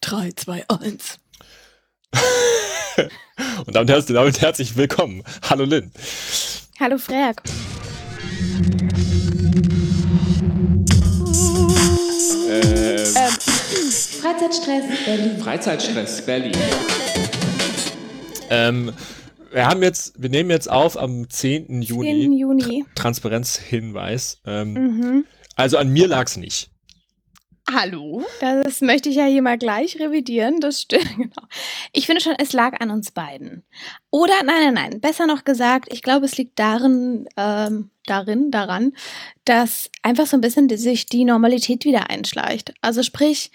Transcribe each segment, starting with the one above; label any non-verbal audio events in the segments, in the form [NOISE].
3, 2, 1. Und damit, damit herzlich willkommen. Hallo Lynn. Hallo Frerk. Ähm, Freizeitstress Berlin. Freizeitstress Berlin. Ähm, wir haben jetzt, wir nehmen jetzt auf am 10. Juni. 10. Juni. Transparenzhinweis. Ähm, Mhm. Also an mir lag's nicht. Hallo? Das möchte ich ja hier mal gleich revidieren. Das stimmt, [LAUGHS] genau. Ich finde schon, es lag an uns beiden. Oder, nein, nein, nein, besser noch gesagt, ich glaube, es liegt darin, ähm, darin, daran, dass einfach so ein bisschen sich die Normalität wieder einschleicht. Also sprich,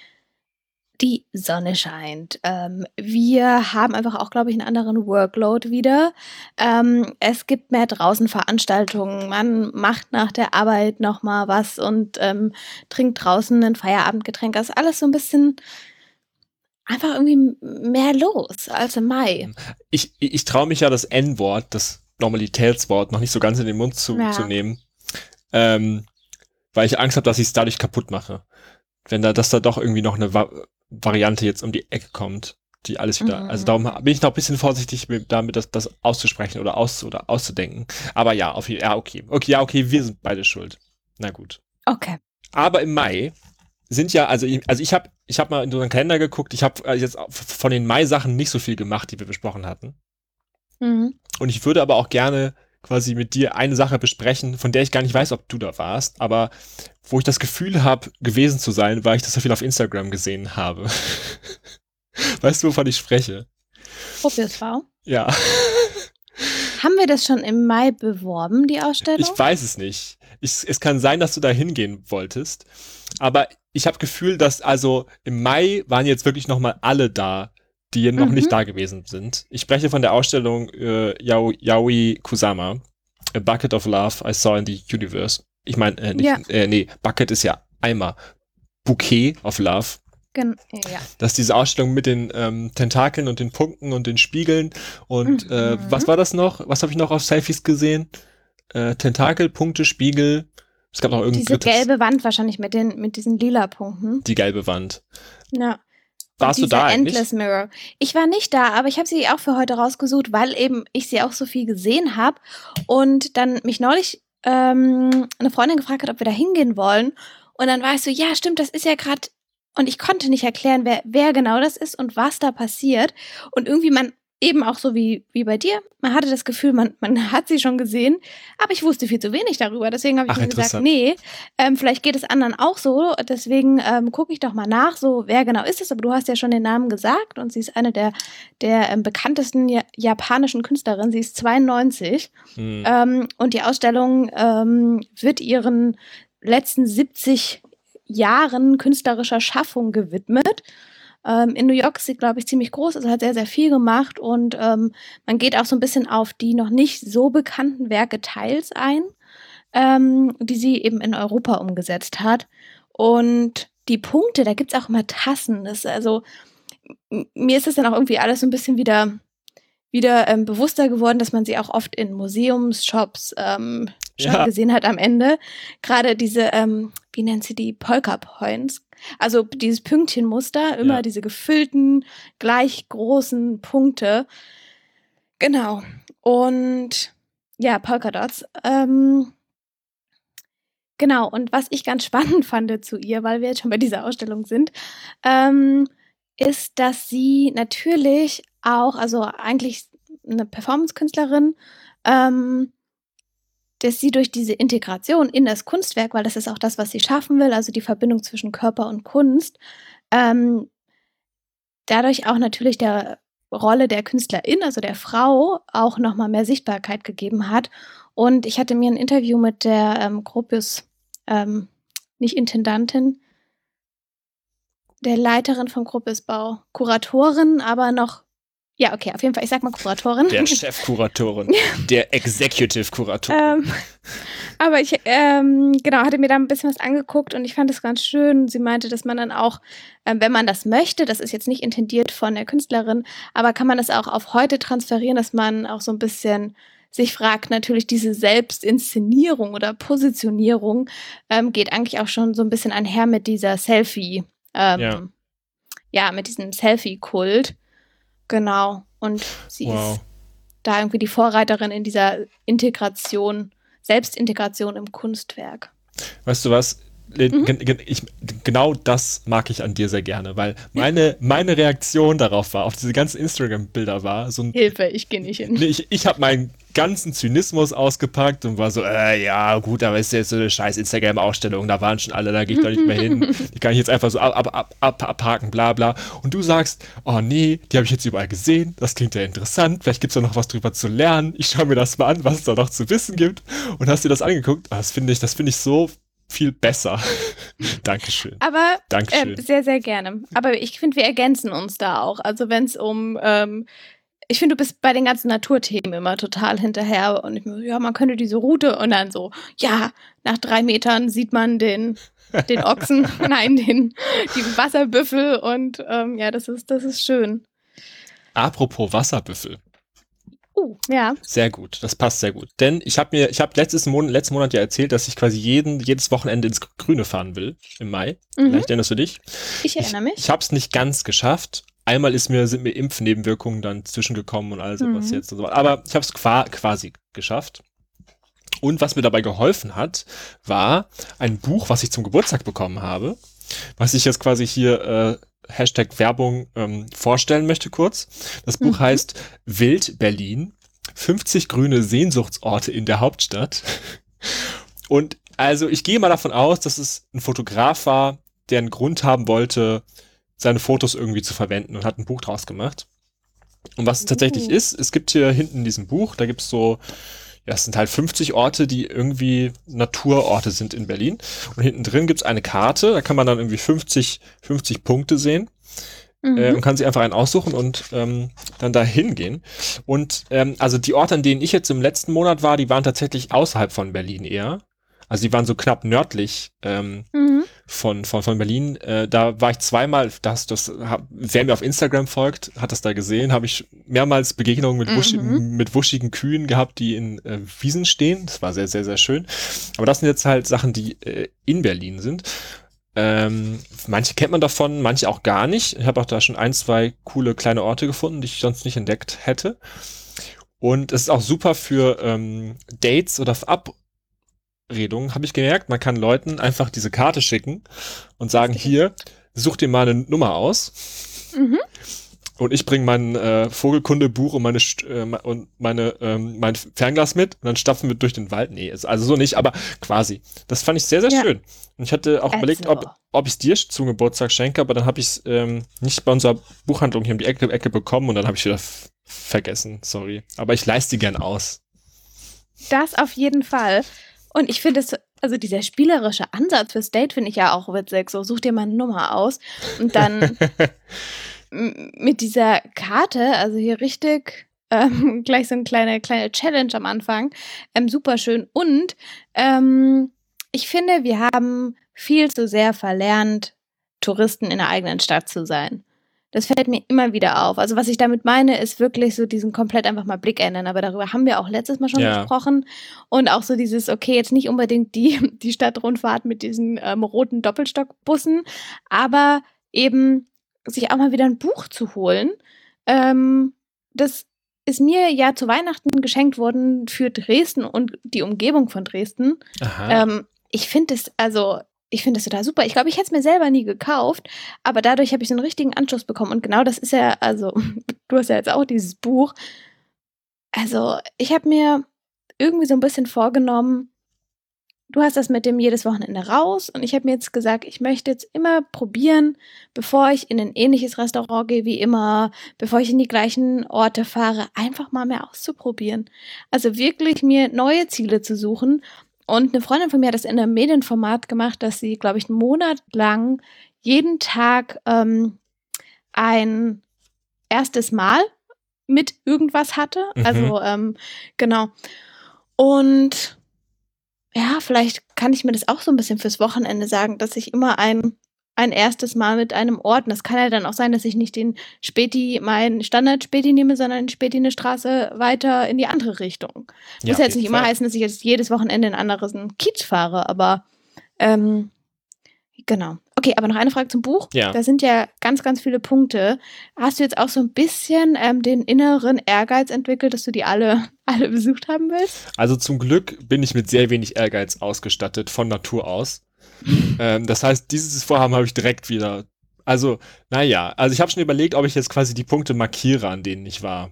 die Sonne scheint. Ähm, wir haben einfach auch, glaube ich, einen anderen Workload wieder. Ähm, es gibt mehr draußen Veranstaltungen. Man macht nach der Arbeit noch mal was und ähm, trinkt draußen ein Feierabendgetränk. Das ist alles so ein bisschen einfach irgendwie mehr los als im Mai. Ich, ich, ich traue mich ja das N-Wort, das Normalitätswort, noch nicht so ganz in den Mund zu, Ja. zu nehmen. Ähm, weil ich Angst habe, dass ich es dadurch kaputt mache. Wenn da, dass da doch irgendwie noch eine Variante jetzt um die Ecke kommt, die alles wieder. Mhm. Also darum bin ich noch ein bisschen vorsichtig mit, damit, das, das auszusprechen oder, aus, oder auszudenken. Aber ja, auf jeden Ja, okay. Okay, ja, okay, wir sind beide schuld. Na gut. Okay. Aber im Mai sind ja, also ich, also ich habe ich hab mal in unseren Kalender geguckt, ich habe jetzt von den Mai-Sachen nicht so viel gemacht, die wir besprochen hatten. Mhm. Und ich würde aber auch gerne quasi mit dir eine Sache besprechen, von der ich gar nicht weiß, ob du da warst, aber wo ich das Gefühl habe, gewesen zu sein, weil ich das so viel auf Instagram gesehen habe. [LAUGHS] weißt du, wovon ich spreche? OPSV. Ja, [LAUGHS] Haben wir das schon im Mai beworben, die Ausstellung? ich weiß es nicht. Ich, es kann sein, dass du da hingehen wolltest, aber ich habe Gefühl, dass also im Mai waren jetzt wirklich noch mal alle da, die noch Mhm. nicht da gewesen sind. Ich spreche von der Ausstellung äh, Yao, Yaoi Kusama, A Bucket of Love I Saw in the Universe. Ich meine, äh, nicht, Ja. äh, nee, Bucket ist ja Eimer. Bouquet of Love. Gen ja. Das ist diese Ausstellung mit den ähm, Tentakeln und den Punkten und den Spiegeln. Und äh, Mhm. was war das noch? Was habe ich noch auf Selfies gesehen? Äh, Tentakel, Punkte, Spiegel. Es gab noch irgendein Diese drittes. gelbe Wand wahrscheinlich mit, den, mit diesen lila Punkten. Die gelbe Wand. Ja. Warst du da eigentlich? Endless Mirror. Ich war nicht da, aber ich habe sie auch für heute rausgesucht, weil eben ich sie auch so viel gesehen habe und dann mich neulich ähm, eine Freundin gefragt hat, ob wir da hingehen wollen. Und dann war ich so, ja, stimmt, das ist ja gerade. Und ich konnte nicht erklären, wer, wer genau das ist und was da passiert. Und irgendwie man eben auch so wie, wie bei dir, man hatte das Gefühl, man, man [LAUGHS] hat sie schon gesehen, aber ich wusste viel zu wenig darüber. Deswegen habe ich Ach, mir gesagt, nee, ähm, vielleicht geht es anderen auch so. Deswegen ähm, gucke ich doch mal nach, so wer genau ist es. Aber du hast ja schon den Namen gesagt und sie ist eine der, der ähm, bekanntesten ja japanischen Künstlerinnen. Sie ist 92 Hm. ähm, und die Ausstellung ähm, wird ihren letzten 70 Jahren künstlerischer Schaffung gewidmet. Ähm, in New York ist sie, glaube ich, ziemlich groß, also hat sehr, sehr viel gemacht und ähm, man geht auch so ein bisschen auf die noch nicht so bekannten Werke teils ein, ähm, die sie eben in Europa umgesetzt hat. Und die Punkte, da gibt's auch immer Tassen. Das ist also, mir ist es dann auch irgendwie alles so ein bisschen wieder, wieder ähm, bewusster geworden, dass man sie auch oft in Museumsshops ähm, schon Ja. gesehen hat am Ende. Gerade diese, ähm, wie nennt sie die, Polka Points. Also dieses Pünktchenmuster, immer Ja. diese gefüllten, gleich großen Punkte. Genau. Und ja, Polka Dots. Ähm, genau, und was ich ganz [LAUGHS] spannend fand zu ihr, weil wir jetzt schon bei dieser Ausstellung sind, ähm, ist, dass sie natürlich auch, also eigentlich eine Performance-Künstlerin, ähm, dass sie durch diese Integration in das Kunstwerk, weil das ist auch das, was sie schaffen will, also die Verbindung zwischen Körper und Kunst, ähm, dadurch auch natürlich der Rolle der Künstlerin, also der Frau, auch nochmal mehr Sichtbarkeit gegeben hat. Und ich hatte mir ein Interview mit der ähm, Gropius, ähm, nicht Intendantin, der Leiterin vom Gropiusbau, Kuratorin, aber noch, ja, okay, auf jeden Fall, ich sag mal Kuratorin. Der [LAUGHS] Chefkuratorin, der Executive-Kuratorin. Ähm, aber ich, ähm, genau, hatte mir da ein bisschen was angeguckt und ich fand es ganz schön. Sie meinte, dass man dann auch, ähm, wenn man das möchte, das ist jetzt nicht intendiert von der Künstlerin, aber kann man das auch auf heute transferieren, dass man auch so ein bisschen sich fragt, natürlich diese Selbstinszenierung oder Positionierung ähm, geht eigentlich auch schon so ein bisschen einher mit dieser Selfie. Ähm, Ja. ja, mit diesem Selfie-Kult. Genau. Und sie Wow. ist da irgendwie die Vorreiterin in dieser Integration, Selbstintegration im Kunstwerk. Weißt du was? Mhm. Ich, genau das mag ich an dir sehr gerne, weil meine, meine Reaktion darauf war, auf diese ganzen Instagram-Bilder war, so ein Hilfe, ich gehe nicht hin. Nee, ich, ich habe meinen ganzen Zynismus ausgepackt und war so, äh, ja, gut, aber ist jetzt so eine scheiß Instagram-Ausstellung, da waren schon alle, da gehe ich doch nicht mehr hin. [LAUGHS] Die kann ich jetzt einfach so ab, ab, ab, ab, abhaken, bla bla. Und du sagst, oh nee, die habe ich jetzt überall gesehen, das klingt ja interessant, vielleicht gibt's da noch was drüber zu lernen. Ich schaue mir das mal an, was es da noch zu wissen gibt. Und hast dir das angeguckt? Ah, Das finde ich, das finde ich so viel besser. [LAUGHS] Dankeschön. Aber Dankeschön. äh, sehr, sehr gerne. Aber ich finde, wir ergänzen uns da auch. Also wenn es um, ähm, ich finde, du bist bei den ganzen Naturthemen immer total hinterher. Und ich ja, man könnte diese Route und dann so, ja, nach drei Metern sieht man den, den Ochsen, [LAUGHS] [LAUGHS] nein, den, die Wasserbüffel und ähm, ja, das ist, das ist schön. Apropos Wasserbüffel. Uh, ja. Sehr gut, das passt sehr gut. Denn ich habe mir, ich habe letztes Monat, letzten Monat ja erzählt, dass ich quasi jeden, jedes Wochenende ins Grüne fahren will im Mai. Mhm. Vielleicht erinnerst du dich. Ich erinnere mich. Ich habe es nicht ganz geschafft. Einmal ist mir, sind mir Impfnebenwirkungen dann zwischengekommen und all sowas Mhm. jetzt und so. Aber ich habe es qua quasi geschafft. Und was mir dabei geholfen hat, war ein Buch, was ich zum Geburtstag bekommen habe, was ich jetzt quasi hier äh, Hashtag Werbung ähm, vorstellen möchte kurz. Das Buch Mhm. heißt Wild Berlin, 50 grüne Sehnsuchtsorte in der Hauptstadt. Und also ich gehe mal davon aus, dass es ein Fotograf war, der einen Grund haben wollte, seine Fotos irgendwie zu verwenden und hat ein Buch draus gemacht. Und was es tatsächlich Uh. ist, es gibt hier hinten in diesem Buch, da gibt's so, ja, es sind halt 50 Orte, die irgendwie Naturorte sind in Berlin. Und hinten drin gibt's eine Karte, da kann man dann irgendwie 50, 50 Punkte sehen Mhm. äh, und kann sich einfach einen aussuchen und ähm, dann da hingehen. Und ähm, also die Orte, an denen ich jetzt im letzten Monat war, die waren tatsächlich außerhalb von Berlin eher. Also die waren so knapp nördlich ähm, Mhm. Von, von, von Berlin. Äh, da war ich zweimal, das, das, hab, wer mir auf Instagram folgt, hat das da gesehen, habe ich mehrmals Begegnungen mit, wusch, Mhm. mit wuschigen Kühen gehabt, die in äh, Wiesen stehen. Das war sehr, sehr, sehr schön. Aber das sind jetzt halt Sachen, die äh, in Berlin sind. Ähm, manche kennt man davon, manche auch gar nicht. Ich habe auch da schon ein, zwei coole kleine Orte gefunden, die ich sonst nicht entdeckt hätte. Und es ist auch super für ähm, Dates oder für Abredungen, habe ich gemerkt. Man kann Leuten einfach diese Karte schicken und sagen, hier, such dir mal eine Nummer aus. Mhm. Und ich bringe mein äh, Vogelkundebuch und meine äh, und meine ähm, mein Fernglas mit und dann stapfen wir durch den Wald. Nee, ist also so nicht, aber quasi. Das fand ich sehr, sehr Ja. schön. Und ich hatte auch Also. überlegt, ob, ob ich es dir zum Geburtstag schenke, aber dann habe ich es ähm, nicht bei unserer Buchhandlung hier um die Ecke, Ecke bekommen und dann habe ich wieder vergessen. Sorry. Aber ich leiste die gern aus. Das auf jeden Fall. Und ich finde es, also dieser spielerische Ansatz fürs Date finde ich ja auch witzig. So, such dir mal eine Nummer aus und dann [LAUGHS] mit dieser Karte, also hier richtig ähm, [LAUGHS] gleich so eine kleine, kleine Challenge am Anfang, ähm, super schön. Und ähm, ich finde, wir haben viel zu sehr verlernt, Touristen in der eigenen Stadt zu sein. Das fällt mir immer wieder auf. Also was ich damit meine, ist wirklich so diesen komplett einfach mal Blick ändern. Aber darüber haben wir auch letztes Mal schon Ja. gesprochen. Und auch so dieses, okay, jetzt nicht unbedingt die, [LAUGHS] die Stadtrundfahrt mit diesen ähm, roten Doppelstockbussen, aber eben sich auch mal wieder ein Buch zu holen. Ähm, das ist mir ja zu Weihnachten geschenkt worden für Dresden und die Umgebung von Dresden. Ähm, ich finde es, also, ich finde es total super. Ich glaube, ich hätte es mir selber nie gekauft, aber dadurch habe ich so einen richtigen Anschluss bekommen. Und genau das ist ja, also, [LAUGHS] du hast ja jetzt auch dieses Buch. Also, ich habe mir irgendwie so ein bisschen vorgenommen, du hast das mit dem jedes Wochenende raus und ich habe mir jetzt gesagt, ich möchte jetzt immer probieren, bevor ich in ein ähnliches Restaurant gehe wie immer, bevor ich in die gleichen Orte fahre, einfach mal mehr auszuprobieren. Also wirklich mir neue Ziele zu suchen. Und eine Freundin von mir hat das in einem Medienformat gemacht, dass sie, glaube ich, einen Monat lang jeden Tag ähm, ein erstes Mal mit irgendwas hatte. Mhm. Also ähm, genau. Und ja, vielleicht kann ich mir das auch so ein bisschen fürs Wochenende sagen, dass ich immer ein, ein erstes Mal mit einem Ort, und das kann ja dann auch sein, dass ich nicht den Späti, meinen Standard-Späti nehme, sondern Späti eine Straße weiter in die andere Richtung. Muss ja jetzt nicht immer heißen, dass ich jetzt jedes Wochenende in anderen Kiez fahre, aber ähm, Genau. Okay, aber noch eine Frage zum Buch. Ja. Da sind ja ganz, ganz viele Punkte. Hast du jetzt auch so ein bisschen ähm, den inneren Ehrgeiz entwickelt, dass du die alle, [LAUGHS] alle besucht haben willst? Also zum Glück bin ich mit sehr wenig Ehrgeiz ausgestattet, von Natur aus. Ähm, das heißt, dieses Vorhaben habe ich direkt wieder. Also, naja, also ich habe schon überlegt, ob ich jetzt quasi die Punkte markiere, an denen ich war.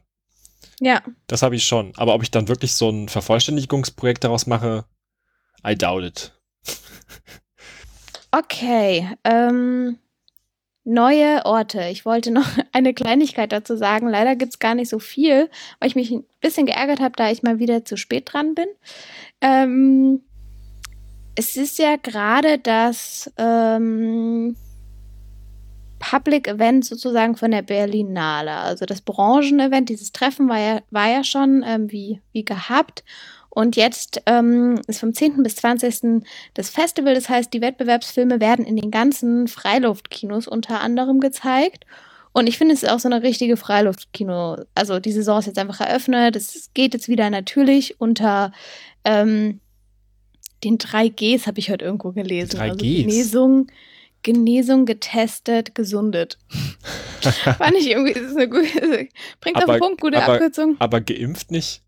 Ja. Das habe ich schon. Aber ob ich dann wirklich so ein Vervollständigungsprojekt daraus mache, I doubt it. [LAUGHS] Okay. Ähm, neue Orte. Ich wollte noch [LAUGHS] eine Kleinigkeit dazu sagen. Leider gibt es gar nicht so viel, weil ich mich ein bisschen geärgert habe, da ich mal wieder zu spät dran bin. Ähm, es ist ja gerade das ähm, Public Event sozusagen von der Berlinale. Also das Branchenevent, dieses Treffen war ja, war ja schon ähm, wie, wie gehabt. Und jetzt ähm, ist vom 10. bis 20. das Festival. Das heißt, die Wettbewerbsfilme werden in den ganzen Freiluftkinos unter anderem gezeigt. Und ich finde, es ist auch so eine richtige Freiluftkino. Also die Saison ist jetzt einfach eröffnet. Es geht jetzt wieder natürlich unter ähm, den 3Gs, habe ich heute irgendwo gelesen. Die 3Gs? Also Genesung, Genesung, getestet, gesundet. [LAUGHS] Fand ich irgendwie, das ist eine gute, bringt auf Aber- den Punkt, gute aber- Abkürzung. Aber geimpft nicht?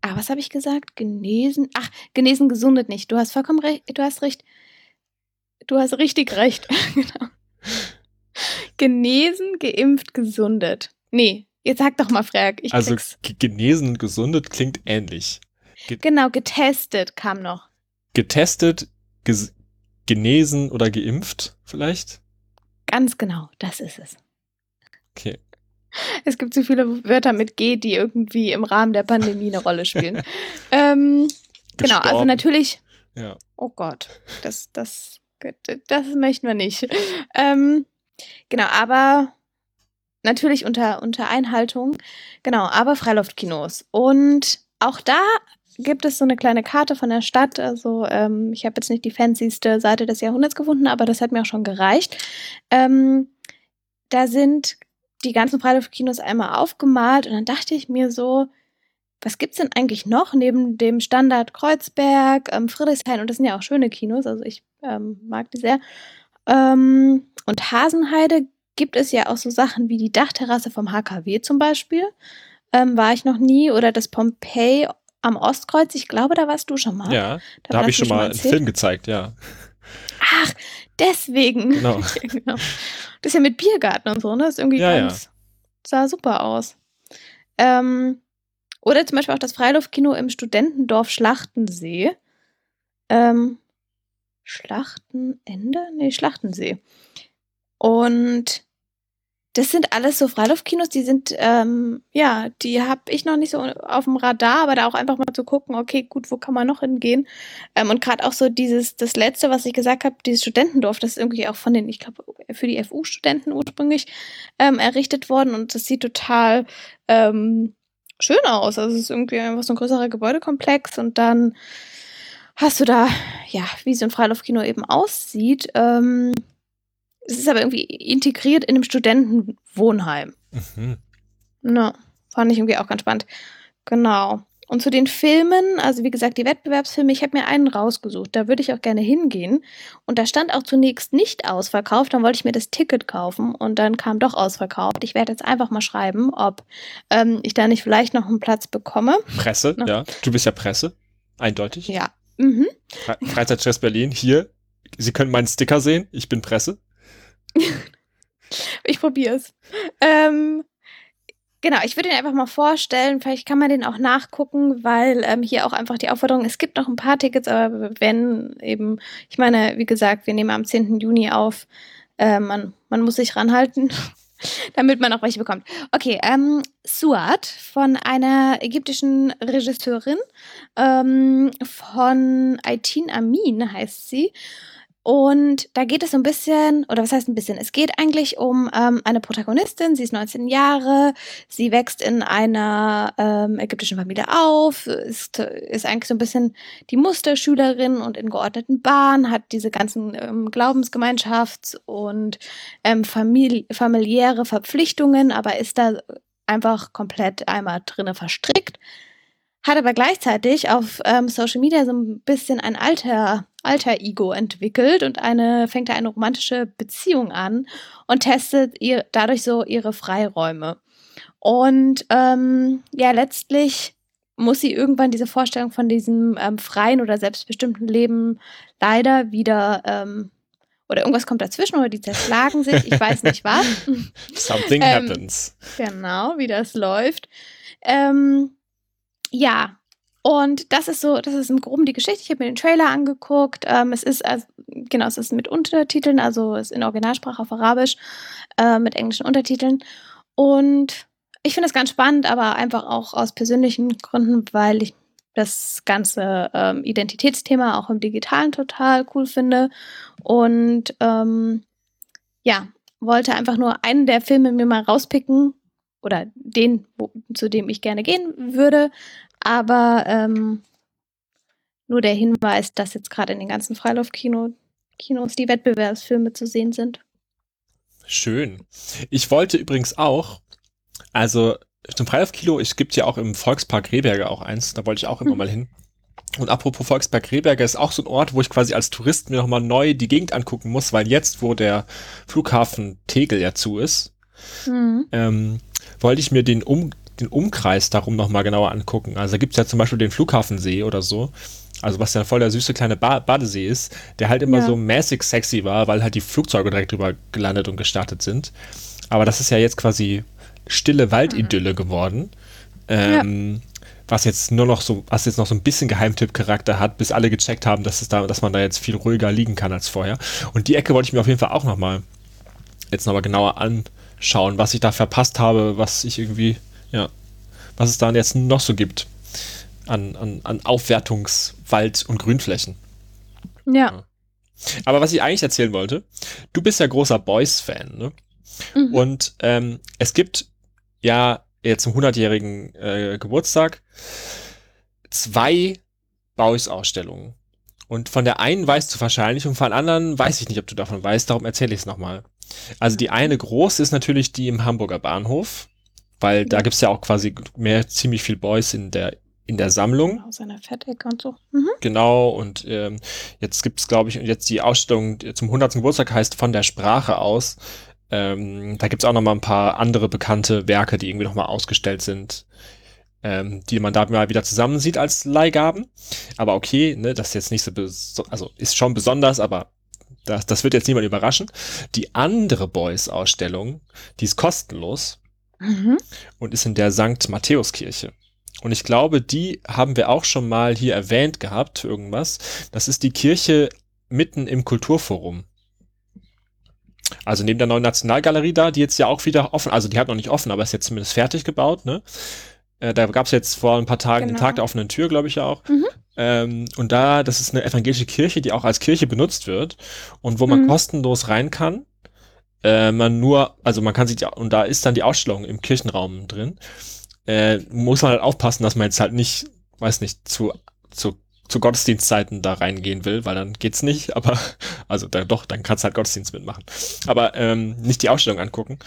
Ah, was habe ich gesagt? Genesen. Ach, genesen, gesundet nicht. Du hast vollkommen recht. Du hast recht. Du hast richtig recht. [LAUGHS] genau. Genesen, geimpft, gesundet. Nee, jetzt sag doch mal, Frag. Ich Also krieg's. ge- genesen und gesundet klingt ähnlich. Genau, getestet kam noch. Getestet, genesen oder geimpft vielleicht? Ganz genau, das ist es. Okay. [LAUGHS] Es gibt so viele Wörter mit G, die irgendwie im Rahmen der Pandemie eine Rolle spielen. [LAUGHS] ähm, genau, also natürlich. Ja. Oh Gott, das, das, das möchten wir nicht. Ähm, genau, aber natürlich unter, unter Einhaltung. Genau, aber Freiluftkinos. Und auch da gibt es so eine kleine Karte von der Stadt. Also ähm, ich habe jetzt nicht die fancyste Seite des Jahrhunderts gefunden, aber das hat mir auch schon gereicht. Ähm, da sind die ganzen Freiluftkinos einmal aufgemalt und dann dachte ich mir so, was gibt's denn eigentlich noch neben dem Standard Kreuzberg, ähm, Friedrichshain und das sind ja auch schöne Kinos, also ich ähm, mag die sehr. Ähm, und Hasenheide gibt es ja auch so Sachen wie die Dachterrasse vom HKW zum Beispiel. Ähm, war ich noch nie oder das Pompeii am Ostkreuz. Ich glaube, da warst du schon mal. Ja, da habe hast ich schon mal einen. Film gezeigt, ja. Ach, deswegen. Genau. [LAUGHS] Ja, genau. Das ist ja mit Biergarten und so, ne? Das ist irgendwie Ja, ganz, sah super aus. Ähm, oder zum Beispiel auch das Freiluftkino im Studentendorf Schlachtensee. Ähm, Schlachtenende? Nee, Schlachtensee. Und das sind alles so Freiluftkinos, die sind, ähm, ja, die habe ich noch nicht so auf dem Radar, aber da auch einfach mal zu gucken, okay, gut, wo kann man noch hingehen? Ähm, und gerade auch so dieses, das letzte, was ich gesagt habe, dieses Studentendorf, das ist irgendwie auch von den, ich glaube, für die FU-Studenten ursprünglich ähm, errichtet worden und das sieht total ähm, schön aus. Also es ist irgendwie einfach so ein größerer Gebäudekomplex und dann hast du da, ja, wie so ein Freiluftkino eben aussieht. Ähm, es ist aber irgendwie integriert in einem Studentenwohnheim. Mhm. Ja, fand ich irgendwie auch ganz spannend. Genau. Und zu den Filmen, also wie gesagt, die Wettbewerbsfilme, ich habe mir einen rausgesucht, da würde ich auch gerne hingehen. Und da stand auch zunächst nicht ausverkauft, dann wollte ich mir das Ticket kaufen und dann kam doch ausverkauft. Ich werde jetzt einfach mal schreiben, ob ähm, ich da nicht vielleicht noch einen Platz bekomme. Presse, Ja. ja. Du bist ja Presse, eindeutig. Ja. Mhm. Fre Freizeitstress Berlin, hier. Sie können meinen Sticker sehen, ich bin Presse. [LAUGHS] Ich probiere es. Ähm, genau, ich würde ihn einfach mal vorstellen. Vielleicht kann man den auch nachgucken, weil ähm, hier auch einfach die Aufforderung, es gibt noch ein paar Tickets, aber wenn eben, ich meine, wie gesagt, wir nehmen am 10. Juni auf. Äh, man, man muss sich ranhalten, [LAUGHS] damit man auch welche bekommt. Okay, ähm, Suat von einer ägyptischen Regisseurin ähm, von Aitin Amin heißt sie. Und da geht es so ein bisschen, oder was heißt ein bisschen? Es geht eigentlich um ähm, eine Protagonistin. Sie ist 19 Jahre, sie wächst in einer ähm, ägyptischen Familie auf, ist, ist eigentlich so ein bisschen die Musterschülerin und in geordneten Bahnen, hat diese ganzen ähm, Glaubensgemeinschafts- und ähm, famili familiäre Verpflichtungen, aber ist da einfach komplett einmal drinne verstrickt. Hat aber gleichzeitig auf ähm, Social Media so ein bisschen ein alter Alter Ego entwickelt und eine fängt da eine romantische Beziehung an und testet ihr dadurch so ihre Freiräume. Und ähm, ja, letztlich muss sie irgendwann diese Vorstellung von diesem ähm, freien oder selbstbestimmten Leben leider wieder ähm, oder irgendwas kommt dazwischen oder die zerschlagen sich, ich weiß nicht was. [LAUGHS] Something Ähm, happens. Genau, wie das läuft. Ähm, ja, und das ist so, das ist im Groben die Geschichte. Ich habe mir den Trailer angeguckt. Ähm, es ist, also, genau, es ist mit Untertiteln, also es ist in Originalsprache auf Arabisch, äh, mit englischen Untertiteln. Und ich finde es ganz spannend, aber einfach auch aus persönlichen Gründen, weil ich das ganze ähm, Identitätsthema auch im Digitalen total cool finde. Und ähm, ja, wollte einfach nur einen der Filme mir mal rauspicken oder den, wo, zu dem ich gerne gehen würde. Aber ähm, nur der Hinweis, dass jetzt gerade in den ganzen Freilaufkino Kinos die Wettbewerbsfilme zu sehen sind. Schön. Ich wollte übrigens auch, also zum Freilaufkino, es gibt ja auch im Volkspark Rehberger auch eins, da wollte ich auch immer Mhm. mal hin. Und apropos Volkspark Rehberger ist auch so ein Ort, wo ich quasi als Tourist mir nochmal neu die Gegend angucken muss, weil jetzt, wo der Flughafen Tegel ja zu ist, Mhm. ähm, wollte ich mir den, um, den Umkreis darum nochmal genauer angucken. Also da gibt's ja zum Beispiel den Flughafensee oder so. Also was ja voll der süße kleine ba Badesee ist, der halt immer Ja. so mäßig sexy war, weil halt die Flugzeuge direkt drüber gelandet und gestartet sind. Aber das ist ja jetzt quasi stille Waldidylle geworden. Ähm, Was jetzt nur noch so, was jetzt noch so ein bisschen Geheimtipp-Charakter hat, bis alle gecheckt haben, dass es da, dass man da jetzt viel ruhiger liegen kann als vorher. Und die Ecke wollte ich mir auf jeden Fall auch nochmal jetzt nochmal genauer anschauen, was ich da verpasst habe, was ich irgendwie, ja, was es da jetzt noch so gibt an, an, an Aufwertungswald und Grünflächen. Ja. Aber was ich eigentlich erzählen wollte, du bist ja großer Boys-Fan, ne? Mhm. Und ähm, es gibt ja jetzt zum 100-jährigen äh, Geburtstag zwei Boys-Ausstellungen. Und von der einen weißt du wahrscheinlich und von der anderen weiß ich nicht, ob du davon weißt, darum erzähle ich es nochmal. Also die eine große ist natürlich die im Hamburger Bahnhof, weil da gibt's ja auch quasi mehr ziemlich viel Boys in der, in der Sammlung. Aus einer Fettecke und so. Mhm. Genau, und ähm, jetzt gibt's glaube ich, jetzt die Ausstellung zum 100. Geburtstag heißt von der Sprache aus. Ähm, da gibt's auch noch mal ein paar andere bekannte Werke, die irgendwie noch mal ausgestellt sind, ähm, die man da mal wieder zusammen sieht als Leihgaben. Aber okay, ne, das ist jetzt nicht so, also ist schon besonders, aber das, das wird jetzt niemand überraschen. Die andere Boys-Ausstellung, die ist kostenlos Mhm. und ist in der St. Matthäuskirche. Und ich glaube, die haben wir auch schon mal hier erwähnt gehabt irgendwas. Das ist die Kirche mitten im Kulturforum. Also neben der neuen Nationalgalerie da, die jetzt ja auch wieder offen, also die hat noch nicht offen, aber ist jetzt zumindest fertig gebaut, ne? Äh, da gab es jetzt vor ein paar Tagen den Genau. Tag der offenen Tür, glaube ich ja auch. Mhm. Ähm, und da, das ist eine evangelische Kirche, die auch als Kirche benutzt wird und wo man Mhm. kostenlos rein kann. Äh, man nur, also man kann sich, die, und da ist dann die Ausstellung im Kirchenraum drin. Äh, muss man halt aufpassen, dass man jetzt halt nicht, weiß nicht, zu, zu, zu Gottesdienstzeiten da reingehen will, weil dann geht's nicht, [LAUGHS] aber, also da, doch, dann kannst du halt Gottesdienst mitmachen. Aber ähm, nicht die Ausstellung angucken.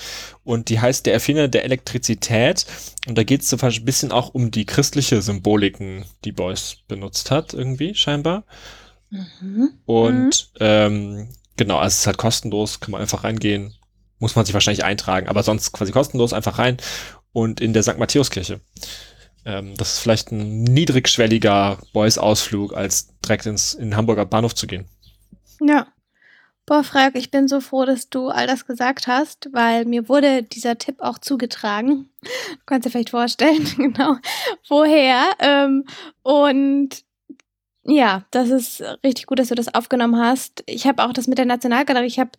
Und die heißt Der Erfinder der Elektrizität. Und da geht's so ein bisschen auch um die christliche Symboliken, die Beuys benutzt hat, irgendwie, scheinbar. Mhm. Und ähm, genau, also es ist halt kostenlos, kann man einfach reingehen. Muss man sich wahrscheinlich eintragen, aber sonst quasi kostenlos einfach rein. Und in der St. Matthäuskirche. Ähm, das ist vielleicht ein niedrigschwelliger Boys-Ausflug, als direkt ins in Hamburger Bahnhof zu gehen. Ja. Boah, Frag, ich bin so froh, dass du all das gesagt hast, weil mir wurde dieser Tipp auch zugetragen. Du kannst dir vielleicht vorstellen, [LAUGHS] genau, woher. Ähm, und ja, das ist richtig gut, dass du das aufgenommen hast. Ich habe auch das mit der Nationalgalerie, ich habe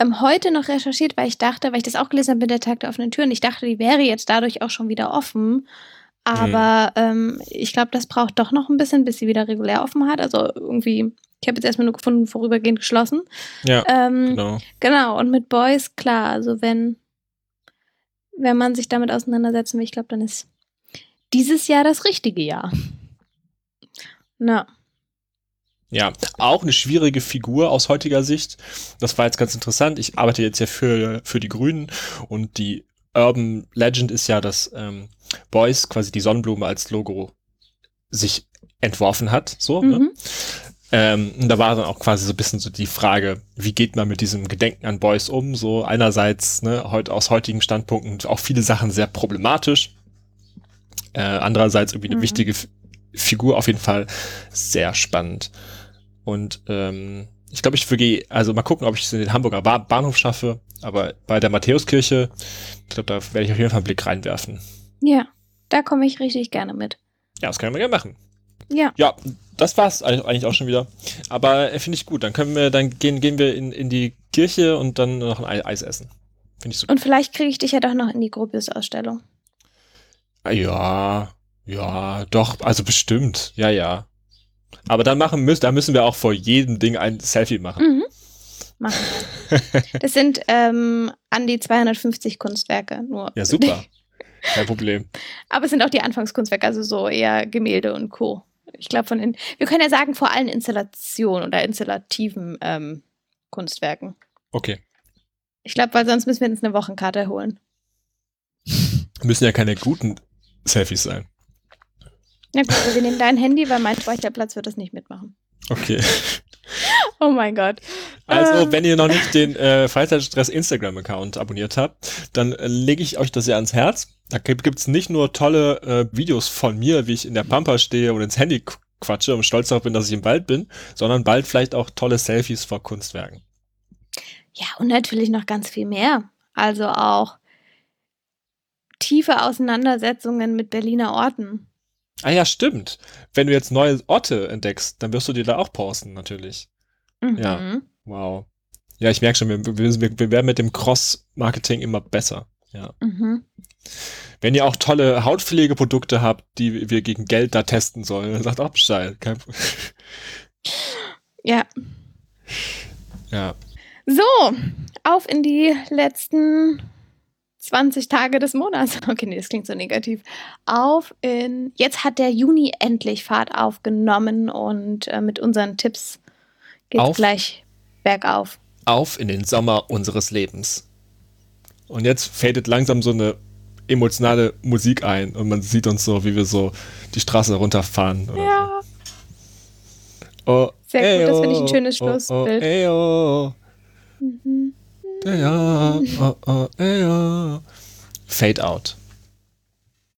ähm, heute noch recherchiert, weil ich dachte, weil ich das auch gelesen habe mit der Tag der offenen Türen, ich dachte, die wäre jetzt dadurch auch schon wieder offen. Aber ähm, ich glaube, das braucht doch noch ein bisschen, bis sie wieder regulär offen hat. Also irgendwie, ich habe jetzt erstmal nur gefunden, vorübergehend geschlossen. Ja, Ähm, genau. Genau, und mit Boys, klar, also wenn, wenn man sich damit auseinandersetzen will, ich glaube, dann ist dieses Jahr das richtige Jahr. Na, Ja, auch eine schwierige Figur aus heutiger Sicht. Das war jetzt ganz interessant. Ich arbeite jetzt ja für, für die Grünen und die Urban Legend ist ja, dass ähm, Beuys quasi die Sonnenblume als Logo sich entworfen hat. So, ne? mhm. Ähm, und da war dann auch quasi so ein bisschen so die Frage, wie geht man mit diesem Gedenken an Boys um? So einerseits, ne, heute aus heutigen Standpunkten auch viele Sachen sehr problematisch. Äh, andererseits irgendwie eine Mhm. wichtige Figur, auf jeden Fall sehr spannend. Und ähm, ich glaube, ich würde, also mal gucken, ob ich es in den Hamburger ba Bahnhof schaffe. Aber bei der Matthäuskirche, ich glaube, da werde ich auf jeden Fall einen Blick reinwerfen. Ja, da komme ich richtig gerne mit. Ja, das können wir gerne machen. Ja. Ja, das war's eigentlich auch schon wieder. Aber äh, finde ich gut. Dann können wir, dann gehen, gehen wir in, in die Kirche und dann noch ein Ei- Eis essen. Finde ich super. Und vielleicht kriege ich dich ja doch noch in die Gropius-Ausstellung. Ah, Ja, ja, doch, also bestimmt. Ja, ja. Aber dann machen müssen, da müssen wir auch vor jedem Ding ein Selfie machen. Mhm. Machen. Das sind ähm, an die 250 Kunstwerke nur. Ja, super. Kein Problem. Aber es sind auch die Anfangskunstwerke, also so eher Gemälde und Co. Ich glaube von in, wir können ja sagen vor allen Installationen oder installativen ähm, Kunstwerken. Okay. Ich glaube, weil sonst müssen wir uns eine Wochenkarte holen. Müssen ja keine guten Selfies sein. Na gut, also wir nehmen dein Handy, weil mein Speicherplatz wird das nicht mitmachen. Okay. [LAUGHS] Oh mein Gott. Also, Ähm. wenn ihr noch nicht den äh, Freizeitstress Instagram-Account abonniert habt, dann äh, lege ich euch das sehr ans Herz. Da gibt es nicht nur tolle äh, Videos von mir, wie ich in der Pampa stehe und ins Handy qu- quatsche und stolz darauf bin, dass ich im Wald bin, sondern bald vielleicht auch tolle Selfies vor Kunstwerken. Ja, und natürlich noch ganz viel mehr. Also auch tiefe Auseinandersetzungen mit Berliner Orten. Ah ja, stimmt. Wenn du jetzt neue Orte entdeckst, dann wirst du dir da auch posten, natürlich. Mhm. Ja. Wow. Ja, ich merke schon, wir, wir, wir- werden mit dem Cross-Marketing immer besser. Ja. Mhm. Wenn ihr auch tolle Hautpflegeprodukte habt, die wir gegen Geld da testen sollen, dann sagt auch Bescheid. [LAUGHS] Ja. ja. So, auf in die letzten 20 Tage des Monats. [LAUGHS] Okay, nee, das klingt so negativ. Auf in. Jetzt hat der Juni endlich Fahrt aufgenommen und äh, mit unseren Tipps geht's Auf? gleich bergauf. Auf in den Sommer unseres Lebens. Und jetzt fadet langsam so eine emotionale Musik ein und man sieht uns so, wie wir so die Straße runterfahren. Ja. So. Oh, Sehr gut, das finde ich ein schönes oh, Schlussbild. Oh, eyo, Mhm. Ja, oh, oh, eyo. Fade out.